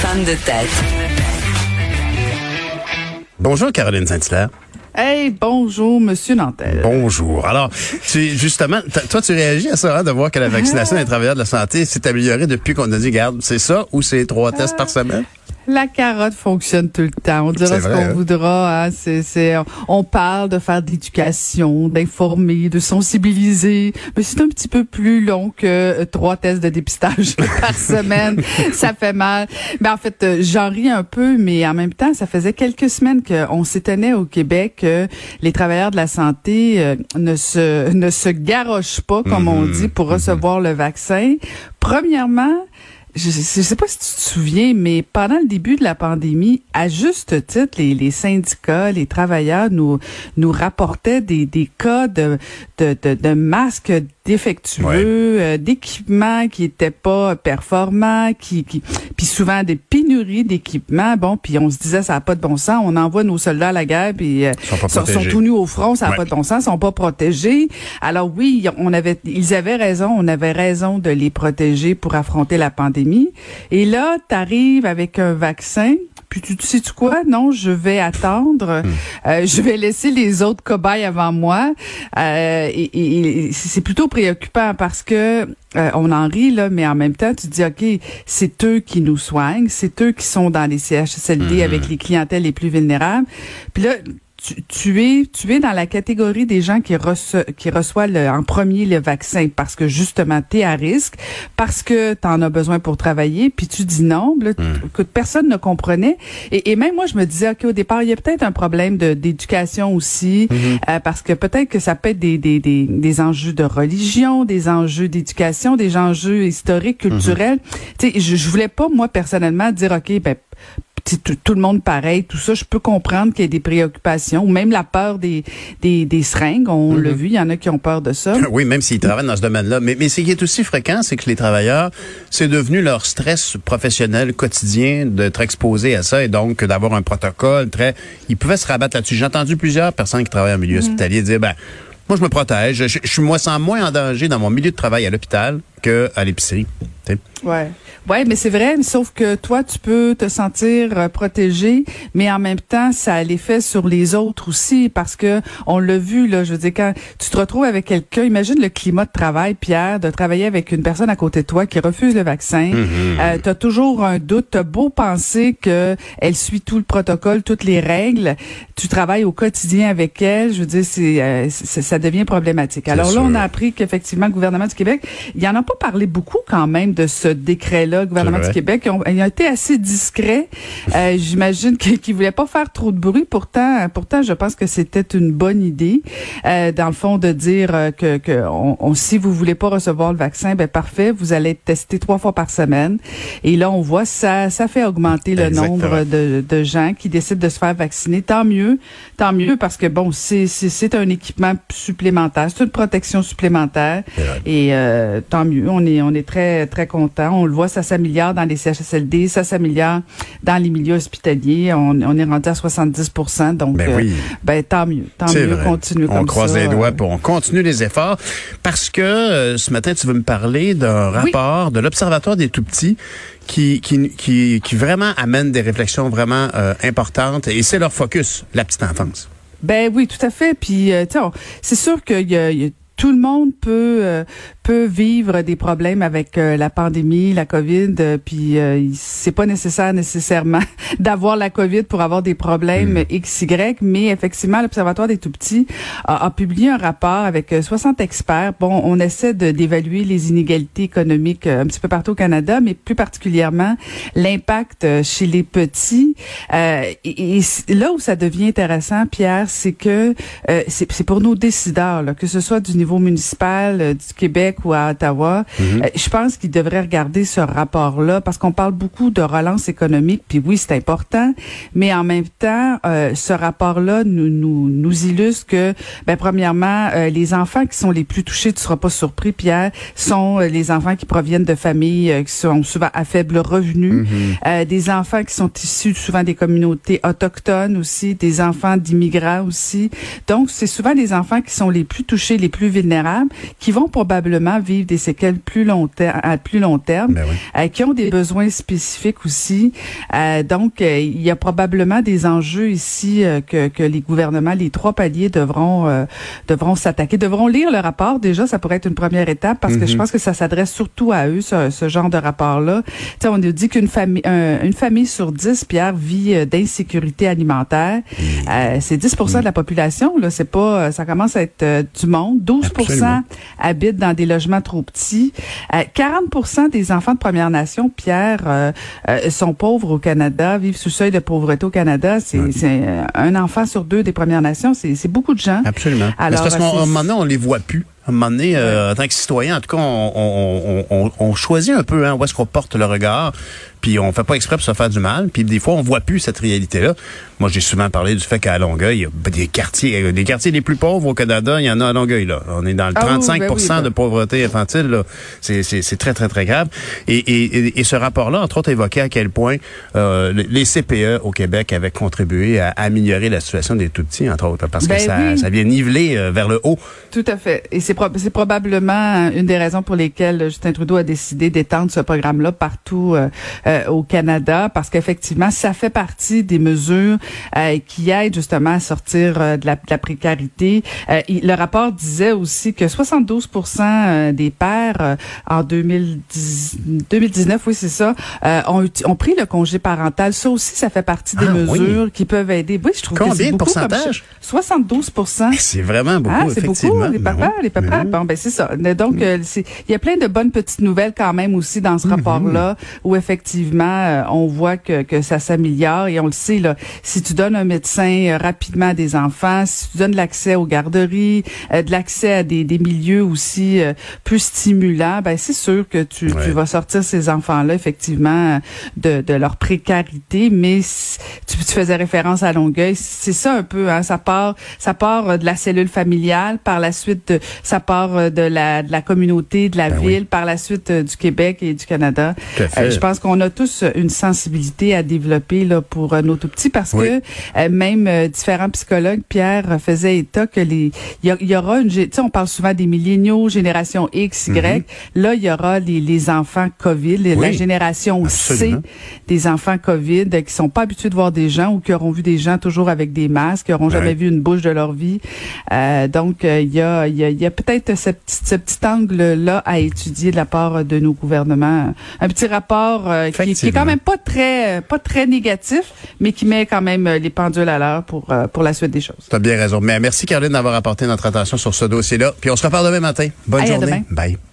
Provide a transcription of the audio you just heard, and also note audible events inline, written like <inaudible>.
Femme de tête. Bonjour Caroline Saint-Hilaire. Hey, bonjour, Monsieur Nantel. Bonjour. Alors, tu, justement, toi, tu réagis à ça, hein, de voir que la vaccination des travailleurs de la santé s'est améliorée depuis qu'on a dit, garde, c'est ça ou c'est trois tests par semaine? La carotte fonctionne tout le temps. On dira ce qu'on hein? voudra. hein. On parle de faire de l'éducation, d'informer, de sensibiliser, mais c'est un petit peu plus long que euh, trois tests de dépistage <laughs> par semaine. Ça fait mal. Mais en fait, euh, j'en ris un peu, mais en même temps, ça faisait quelques semaines qu'on s'étonnait au Québec que les travailleurs de la santé euh, ne se ne se garochent pas, comme on Mhm. dit, pour recevoir le vaccin. Premièrement, je, je sais pas si tu te souviens, mais pendant le début de la pandémie, à juste titre, les, syndicats, les travailleurs nous nous rapportaient des, cas de masques défectueux, Ouais. euh, d'équipements qui étaient pas performants, qui, qui puis souvent des pénuries d'équipements. Bon, puis on se disait ça a pas de bon sens, on envoie nos soldats à la guerre puis euh, Ils sont sont, sont tout nus au front, ça n'a Ouais. pas de bon sens, ils sont pas protégés. Alors oui, on avait, ils avaient raison, on avait raison de les protéger pour affronter la pandémie. Et là, tu arrives avec un vaccin. Puis tu sais tu quoi? Non, je vais attendre. Euh, je vais laisser les autres cobayes avant moi. Euh, et, et- et c'est plutôt préoccupant parce que euh, on en rit là, mais en même temps tu dis ok, c'est eux qui nous soignent, c'est eux qui sont dans les CHSLD avec les clientèles les plus vulnérables. Puis là tu, tu es tu es dans la catégorie des gens qui reçoivent qui reçoivent le- en premier le vaccin parce que justement tu es à risque parce que tu en as besoin pour travailler puis tu dis non là, que personne ne comprenait. Et, et même moi je me disais OK au départ il y a peut-être un problème d'éducation aussi euh, parce que peut-être que ça peut être des, des, des, des enjeux de religion des enjeux d'éducation des enjeux historiques culturels. Tu sais je, je voulais pas moi personnellement dire OK ben tout, tout le monde pareil, tout ça, je peux comprendre qu'il y ait des préoccupations, ou même la peur des, des, des seringues, on l'a vu, il y en a qui ont peur de ça. <laughs> Oui, même s'ils travaillent dans ce domaine-là. Mais, mais ce qui est aussi fréquent, c'est que les travailleurs, c'est devenu leur stress professionnel quotidien d'être exposés à ça et donc d'avoir un protocole très... Ils pouvaient se rabattre là-dessus. J'ai entendu plusieurs personnes qui travaillent en milieu hospitalier dire, ben, moi, je me protège. Je, je suis moi sens moins en danger dans mon milieu de travail à l'hôpital qu'à l'épicerie. Ouais. Ouais, mais c'est vrai, sauf que toi, tu peux te sentir euh, protégé, mais en même temps, ça a l'effet sur les autres aussi, parce que on l'a vu, là, je veux dire, quand tu te retrouves avec quelqu'un, imagine le climat de travail, Pierre, de travailler avec une personne à côté de toi qui refuse le vaccin. Euh, tu as toujours un doute, tu beau penser que elle suit tout le protocole, toutes les règles, tu travailles au quotidien avec elle, je veux dire, c'est, euh, ça devient problématique. Alors là, sûr. on a appris qu'effectivement, le gouvernement du Québec, il y en a pas parlé beaucoup quand même de ce décret-là, gouvernement du. Québec. Ils ont, ils ont été assez discrets. Euh, J'imagine qu'ils qu'ils voulaient pas faire trop de bruit. Pourtant, pourtant, je pense que c'était une bonne idée, euh, dans le fond, de dire euh, que, que on, on- si vous voulez pas recevoir le vaccin, ben parfait, vous allez être testé trois fois par semaine. Et là, on voit ça, ça fait augmenter le Exactement. nombre de, de gens qui décident de se faire vacciner. Tant mieux, tant mieux, parce que bon, c'est un équipement supplémentaire, c'est une protection supplémentaire. Et euh, tant mieux, on est on est très très content. On le voit, ça s'améliore dans les CHSLD, ça s'améliore dans les milieux hospitaliers. On, on est rendu à 70% donc Ben euh, oui. ben tant mieux, tant mieux, vrai. continue On comme croise les doigts euh. pour on continue les efforts parce que euh, ce matin tu veux me parler d'un Oui. rapport de l'Observatoire des tout petits qui, qui, qui, qui vraiment amène des réflexions vraiment euh, importantes et c'est leur focus, la petite enfance. Ben oui, tout à fait. Puis, euh, c'est sûr que y a- y a- tout le monde peut euh, peut vivre des problèmes avec euh, la pandémie, la Covid. euh, puis, euh, c'est pas nécessaire nécessairement <laughs> d'avoir la Covid pour avoir des problèmes X, Y. Mais effectivement, l'Observatoire des tout petits a, a publié un rapport avec euh, 60 experts. Bon, on essaie d'évaluer les inégalités économiques euh, un petit peu partout au Canada, mais plus particulièrement l'impact euh, chez les petits. Euh, et, et là où ça devient intéressant, Pierre, c'est que euh, c'est pour nos décideurs, là, que ce soit du niveau municipal, euh, du Québec Québec ou à Ottawa. Mhm. Euh, je pense qu'ils devraient regarder ce rapport-là parce qu'on parle beaucoup de relance économique, puis oui, c'est important, mais en même temps, euh, ce rapport-là nous, nous, nous illustre que, ben, premièrement, euh, les enfants qui sont les plus touchés, tu seras pas surpris, Pierre, sont euh, les enfants qui proviennent de familles qui sont souvent à faible revenu, euh, des enfants qui sont issus souvent des communautés autochtones aussi, des enfants d'immigrants aussi. Donc, c'est souvent les enfants qui sont les plus touchés, les plus vulnérables, qui vont probablement vivre des séquelles plus long à plus long terme, Ben oui. euh, qui ont des besoins spécifiques aussi. Euh, donc, euh, il y a probablement des enjeux ici euh, que, que les gouvernements, les trois paliers devront euh, devront s'attaquer, devront lire le rapport. Déjà, ça pourrait être une première étape parce que je pense que ça s'adresse surtout à eux, ce, ce genre de rapport-là. On nous dit qu'une famille, un- une famille sur dix, Pierre, vit euh, d'insécurité alimentaire. Euh, c'est 10 de la population. Là, c'est pas, ça commence à être euh, du monde. 12 Absolument. habitent dans des logements trop petits. Euh, 40 des enfants de Première Nation, Pierre, euh, euh, sont pauvres au Canada, vivent sous seuil de pauvreté au Canada. C'est un enfant sur deux des Premières Nations. C'est beaucoup de gens. Absolument. Alors, parce qu'à un moment donné, on les voit plus. Un moment donné, euh, en tant que citoyen, en tout cas, on, on, on, on, on choisit un peu hein, où est-ce qu'on porte le regard, puis on fait pas exprès pour se faire du mal, puis des fois, on voit plus cette réalité-là. Moi, j'ai souvent parlé du fait qu'à Longueuil, il y a des quartiers, euh, des quartiers les plus pauvres au Canada, il y en a à Longueuil. Là. On est dans le Ah oui, 35 ben oui, ben. de pauvreté infantile. C'est, très, très, très grave. Et, et, et, et ce rapport-là, entre autres, évoquait à quel point euh, les CPE au Québec avaient contribué à améliorer la situation des tout-petits, entre autres, parce Ben que ça, oui. ça vient niveler euh, vers le haut. Tout à fait. Et c'est c'est probablement une des raisons pour lesquelles Justin Trudeau a décidé d'étendre ce programme-là partout euh, euh, au Canada, parce qu'effectivement, ça fait partie des mesures euh, qui aident justement à sortir euh, de, la, de la précarité. Euh, il- le rapport disait aussi que 72% euh, des pères euh, en 2010, 2019, oui c'est ça, euh, ont, ont pris le congé parental. Ça aussi, ça fait partie des Ah, oui. mesures qui peuvent aider. Oui, je trouve que Combien c'est de beaucoup comme pourcentage? 72 C'est vraiment beaucoup, ah, c'est effectivement. beaucoup, les Ben papas, oui. les papas. Ben oui. Bon, ben c'est ça. Donc, euh, c'est- il y a plein de bonnes petites nouvelles quand même aussi dans ce Mhm. rapport-là, où effectivement, euh, on voit que, que ça s'améliore et on le sait là. Si tu donnes un médecin euh, rapidement à des enfants, si tu donnes l'accès aux garderies, euh, de l'accès à des, des milieux aussi euh, plus stimulants, ben c'est sûr que tu, Ouais. tu vas sortir ces enfants-là effectivement euh, de, de leur précarité. Mais si- tu, tu faisais référence à Longueuil, c'est ça un peu. Hein, ça part, ça part euh, de la cellule familiale, par la suite, de- ça part euh, de la, de la communauté, de la Ben ville, oui. par la suite euh, du Québec et du Canada. Euh, je pense qu'on a tous une sensibilité à développer là pour nos tout petits parce Oui. que même différents psychologues, Pierre faisait état que les, il y, aura une, tu sais, on parle souvent des milléniaux, génération X, Y. Là, il y aura les, les enfants COVID, la génération Absolument. C des enfants COVID qui sont pas habitués de voir des gens ou qui auront vu des gens toujours avec des masques, qui auront Ouais. jamais vu une bouche de leur vie. Euh, donc, il y a, il y a, il y a peut-être ce petit, ce petit angle-là à étudier de la part de nos gouvernements. Un petit rapport euh, qui, qui est quand même pas très, pas très négatif, mais qui met quand même euh, les pendules à l'heure pour, euh, pour la suite des choses. Tu as bien raison. Mais merci, Caroline, d'avoir apporté notre attention sur ce dossier-là. Puis on se reparle demain matin. Bonne journée. Bye.